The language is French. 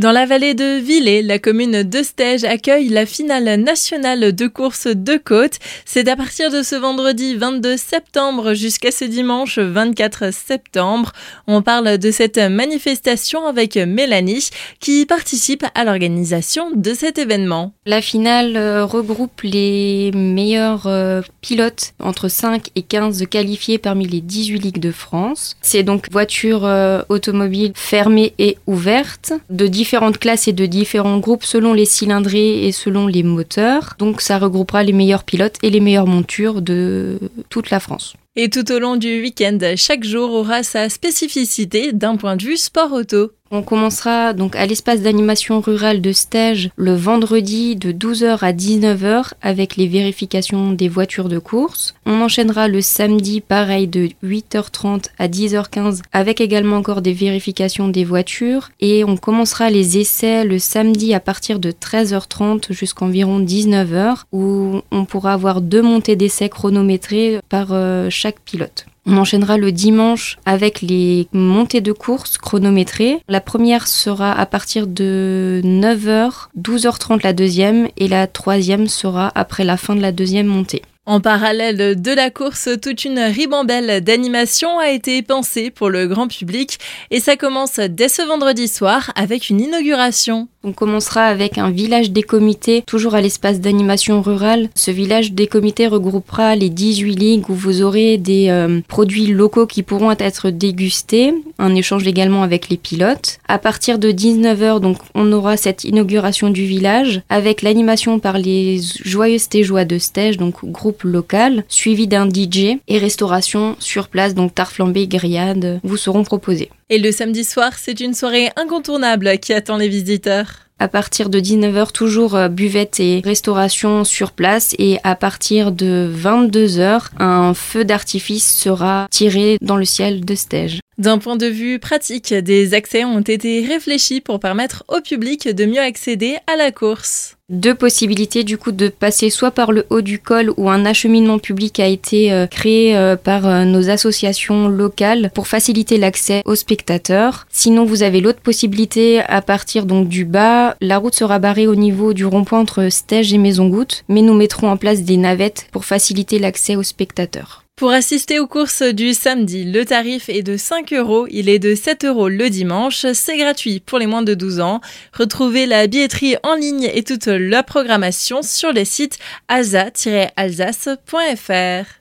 Dans la vallée de Villers, la commune de Stège accueille la finale nationale de course de côte. C'est à partir de ce vendredi 22 septembre jusqu'à ce dimanche 24 septembre. On parle de cette manifestation avec Mélanie qui participe à l'organisation de cet événement. La finale euh, regroupe les meilleurs euh, pilotes entre 5 et 15 qualifiés parmi les 18 ligues de France. C'est donc voiture euh, automobile fermée et ouverte de différentes classes et de différents groupes selon les cylindrées et selon les moteurs. Donc ça regroupera les meilleurs pilotes et les meilleures montures de toute la France. Et tout au long du week-end, chaque jour aura sa spécificité d'un point de vue sport auto. On commencera donc à l'espace d'animation rurale de Stège le vendredi de 12h à 19h avec les vérifications des voitures de course. On enchaînera le samedi pareil de 8h30 à 10h15 avec également encore des vérifications des voitures et on commencera les essais le samedi à partir de 13h30 jusqu'environ 19h où on pourra avoir deux montées d'essais chronométrées par euh, pilote. On enchaînera le dimanche avec les montées de course chronométrées. La première sera à partir de 9h, 12h30 la deuxième et la troisième sera après la fin de la deuxième montée. En parallèle de la course, toute une ribambelle d'animation a été pensée pour le grand public et ça commence dès ce vendredi soir avec une inauguration. On commencera avec un village des comités, toujours à l'espace d'animation rurale. Ce village des comités regroupera les 18 ligues où vous aurez des euh, produits locaux qui pourront être dégustés, un échange également avec les pilotes. À partir de 19h, donc, on aura cette inauguration du village avec l'animation par les Joyeuses Téjois de Stège, donc groupe local, suivi d'un DJ et restauration sur place, donc tarte flambée, grillade, vous seront proposés. Et le samedi soir, c'est une soirée incontournable qui attend les visiteurs à partir de 19h, toujours euh, buvette et restauration sur place. Et à partir de 22h, un feu d'artifice sera tiré dans le ciel de Stège. D'un point de vue pratique, des accès ont été réfléchis pour permettre au public de mieux accéder à la course deux possibilités du coup de passer soit par le haut du col où un acheminement public a été euh, créé euh, par euh, nos associations locales pour faciliter l'accès aux spectateurs. Sinon vous avez l'autre possibilité à partir donc du bas, la route sera barrée au niveau du rond-point entre Stège et Maison Goutte, mais nous mettrons en place des navettes pour faciliter l'accès aux spectateurs. Pour assister aux courses du samedi, le tarif est de 5 euros. Il est de 7 euros le dimanche. C'est gratuit pour les moins de 12 ans. Retrouvez la billetterie en ligne et toute la programmation sur les sites asa-alsace.fr.